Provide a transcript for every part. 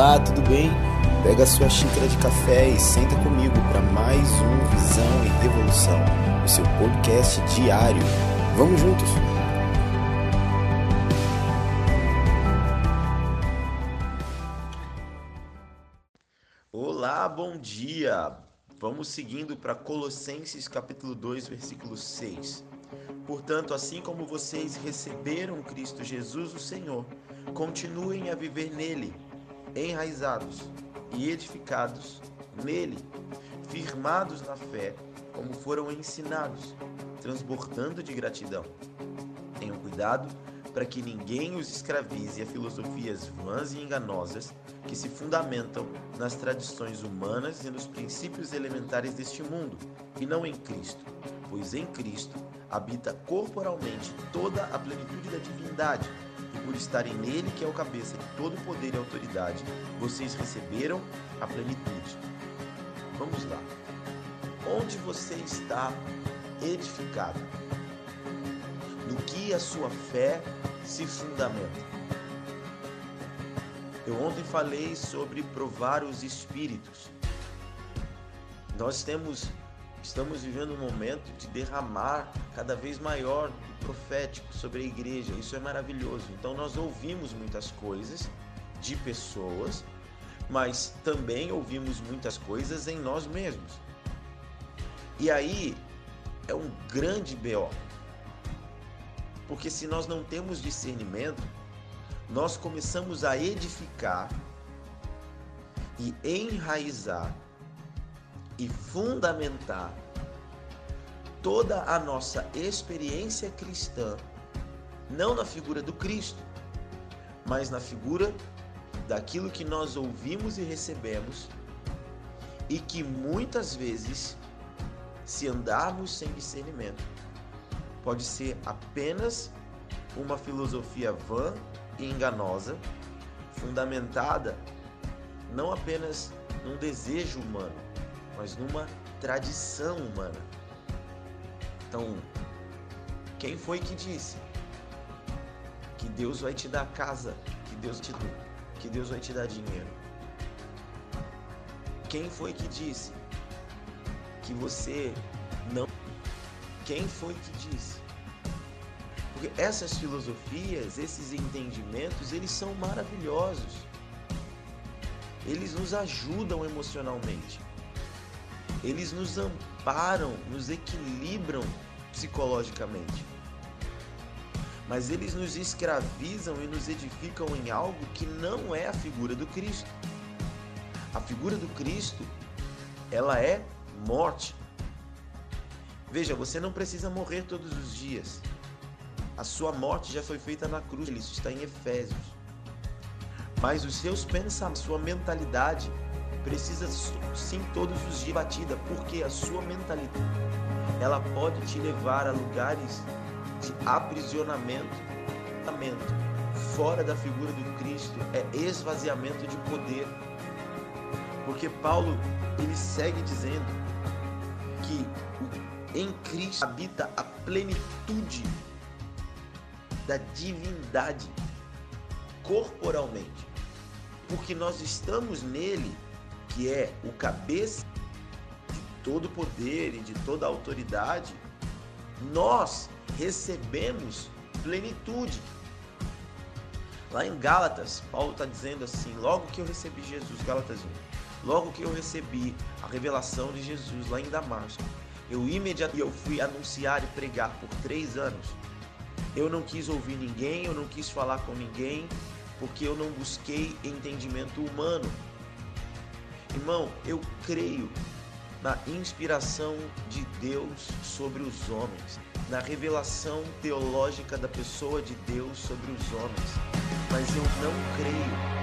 Olá, tudo bem? Pega sua xícara de café e senta comigo para mais um Visão e Revolução, o seu podcast diário. Vamos juntos? Olá, bom dia! Vamos seguindo para Colossenses capítulo 2, versículo 6. Portanto, assim como vocês receberam Cristo Jesus, o Senhor, continuem a viver nele enraizados e edificados nele, firmados na fé, como foram ensinados, transbordando de gratidão. Tenham cuidado para que ninguém os escravize a filosofias vãs e enganosas que se fundamentam nas tradições humanas e nos princípios elementares deste mundo, e não em Cristo, pois em Cristo habita corporalmente toda a plenitude da divindade por estarem nele, que é o cabeça de todo poder e autoridade, vocês receberam a plenitude. Vamos lá. Onde você está edificado? No que a sua fé se fundamenta? Eu ontem falei sobre provar os espíritos. Nós temos estamos vivendo um momento de derramar cada vez maior profético sobre a igreja. Isso é maravilhoso. Então nós ouvimos muitas coisas de pessoas, mas também ouvimos muitas coisas em nós mesmos. E aí é um grande BO. Porque se nós não temos discernimento, nós começamos a edificar e enraizar e fundamentar toda a nossa experiência cristã não na figura do Cristo, mas na figura daquilo que nós ouvimos e recebemos e que muitas vezes, se andarmos sem discernimento, pode ser apenas uma filosofia vã e enganosa, fundamentada não apenas num desejo humano, mas numa tradição humana. Então, quem foi que disse que Deus vai te dar casa, que Deus te que Deus vai te dar dinheiro? Quem foi que disse que você não Quem foi que disse? Porque essas filosofias, esses entendimentos, eles são maravilhosos. Eles nos ajudam emocionalmente. Eles nos amparam, nos equilibram psicologicamente. Mas eles nos escravizam e nos edificam em algo que não é a figura do Cristo. A figura do Cristo, ela é morte. Veja, você não precisa morrer todos os dias. A sua morte já foi feita na cruz, isso está em Efésios. Mas os seus pensamentos, sua mentalidade precisa sim todos os dias batida, porque a sua mentalidade ela pode te levar a lugares de aprisionamento, fora da figura do Cristo, é esvaziamento de poder. Porque Paulo ele segue dizendo que em Cristo habita a plenitude da divindade corporalmente. Porque nós estamos nele que é o cabeça de todo poder e de toda autoridade, nós recebemos plenitude. Lá em Gálatas, Paulo está dizendo assim: logo que eu recebi Jesus, Gálatas 1, logo que eu recebi a revelação de Jesus lá em Damasco, eu imediatamente eu fui anunciar e pregar por três anos. Eu não quis ouvir ninguém, eu não quis falar com ninguém, porque eu não busquei entendimento humano. Irmão, eu creio na inspiração de Deus sobre os homens, na revelação teológica da pessoa de Deus sobre os homens, mas eu não creio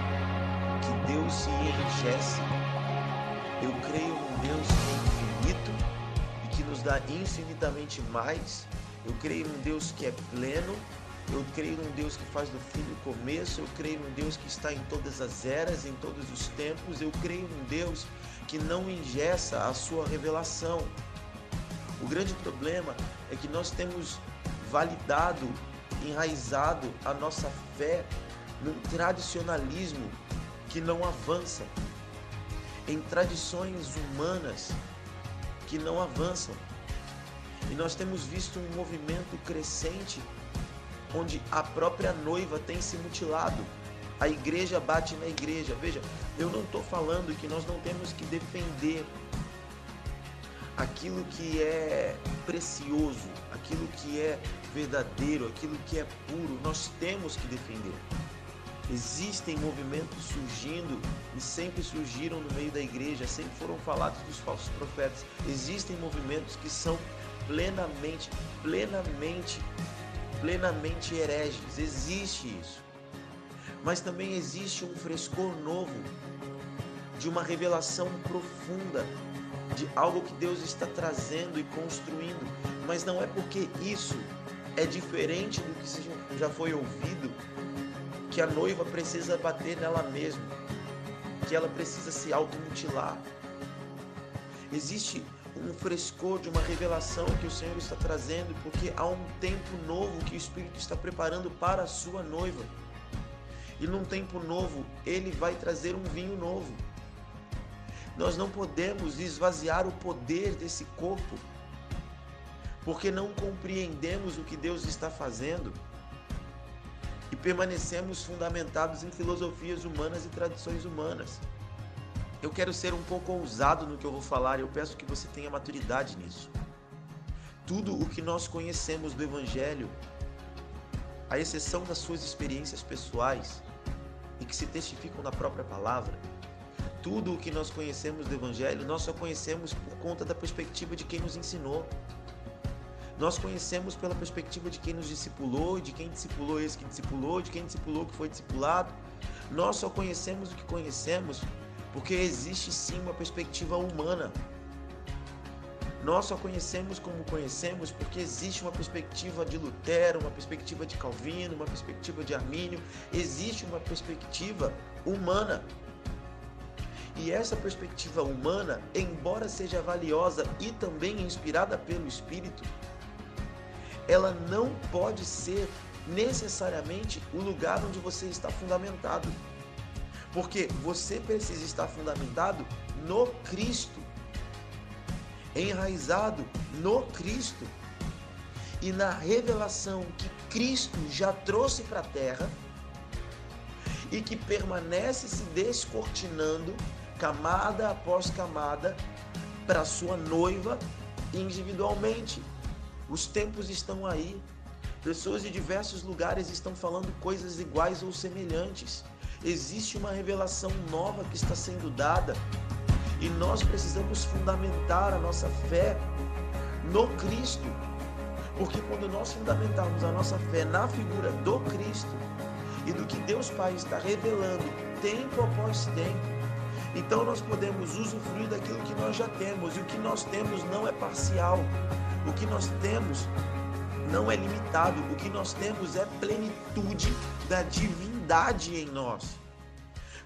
que Deus se enriquece. Eu creio num Deus que é infinito e que nos dá infinitamente mais. Eu creio num Deus que é pleno eu creio num Deus que faz do fim o começo, eu creio num Deus que está em todas as eras, em todos os tempos, eu creio num Deus que não ingessa a sua revelação. O grande problema é que nós temos validado, enraizado a nossa fé num tradicionalismo que que não avança, em tradições humanas que não avançam. E nós temos visto um movimento crescente onde a própria noiva tem se mutilado. A igreja bate na igreja. Veja, eu não estou falando que nós não temos que defender aquilo que é precioso, aquilo que é verdadeiro, aquilo que é puro. Nós temos que defender. Existem movimentos surgindo e sempre surgiram no meio da igreja, sempre foram falados dos falsos profetas. Existem movimentos que são plenamente, plenamente, plenamente hereges. Existe isso. Mas também existe um frescor novo de uma revelação profunda de algo que Deus está trazendo e construindo. Mas não é porque isso é diferente do que já foi ouvido que a noiva precisa bater nela mesma, que ela precisa se automutilar. Existe um frescor de uma revelação que o Senhor está trazendo, porque há um tempo novo que o Espírito está preparando para a sua noiva. E num tempo novo, ele vai trazer um vinho novo. Nós não podemos esvaziar o poder desse corpo, porque não compreendemos o que Deus está fazendo e permanecemos fundamentados em filosofias humanas e tradições humanas. Eu quero ser um pouco ousado no que eu vou falar e eu peço que você tenha maturidade nisso. Tudo o que nós conhecemos do Evangelho, à exceção das suas experiências pessoais e que se testificam na própria palavra, tudo o que nós conhecemos do Evangelho, nós só conhecemos por conta da perspectiva de quem nos ensinou. Nós conhecemos pela perspectiva de quem nos discipulou, de quem discipulou esse que discipulou, de quem discipulou que foi discipulado. Nós só conhecemos o que conhecemos porque existe sim uma perspectiva humana. Nós só conhecemos como conhecemos porque existe uma perspectiva de Lutero, uma perspectiva de Calvino, uma perspectiva de Armínio, existe uma perspectiva humana. E essa perspectiva humana, embora seja valiosa e também inspirada pelo Espírito, ela não pode ser necessariamente o lugar onde você está fundamentado. Porque você precisa estar fundamentado no Cristo, enraizado no Cristo e na revelação que Cristo já trouxe para a terra e que permanece se descortinando camada após camada para sua noiva individualmente. Os tempos estão aí. Pessoas de diversos lugares estão falando coisas iguais ou semelhantes. Existe uma revelação nova que está sendo dada e nós precisamos fundamentar a nossa fé no Cristo. Porque quando nós fundamentarmos a nossa fé na figura do Cristo e do que Deus Pai está revelando tempo após tempo, então nós podemos usufruir daquilo que nós já temos. E o que nós temos não é parcial. O que nós temos não é limitado. O que nós temos é plenitude da divindade em nós.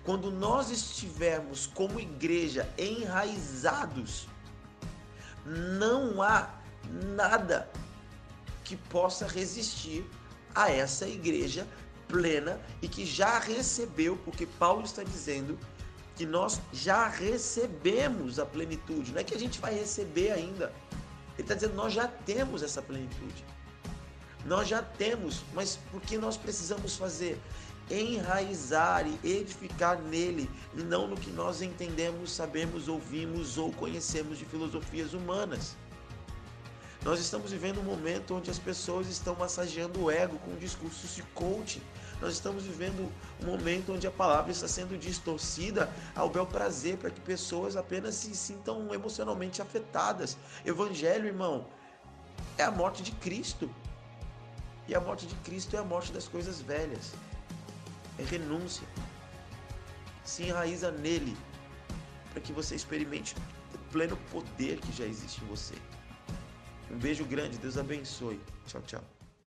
Quando nós estivermos como igreja enraizados, não há nada que possa resistir a essa igreja plena e que já recebeu, porque Paulo está dizendo que nós já recebemos a plenitude. Não é que a gente vai receber ainda. Ele está dizendo nós já temos essa plenitude. Nós já temos, mas o que nós precisamos fazer? Enraizar e edificar nele, e não no que nós entendemos, sabemos, ouvimos ou conhecemos de filosofias humanas. Nós estamos vivendo um momento onde as pessoas estão massageando o ego com discursos de coaching nós estamos vivendo um momento onde a palavra está sendo distorcida ao bel prazer para que pessoas apenas se sintam emocionalmente afetadas. Evangelho, irmão, é a morte de Cristo. E a morte de Cristo é a morte das coisas velhas. É renúncia. Se enraiza nele para que você experimente o pleno poder que já existe em você. Um beijo grande, Deus abençoe. Tchau, tchau.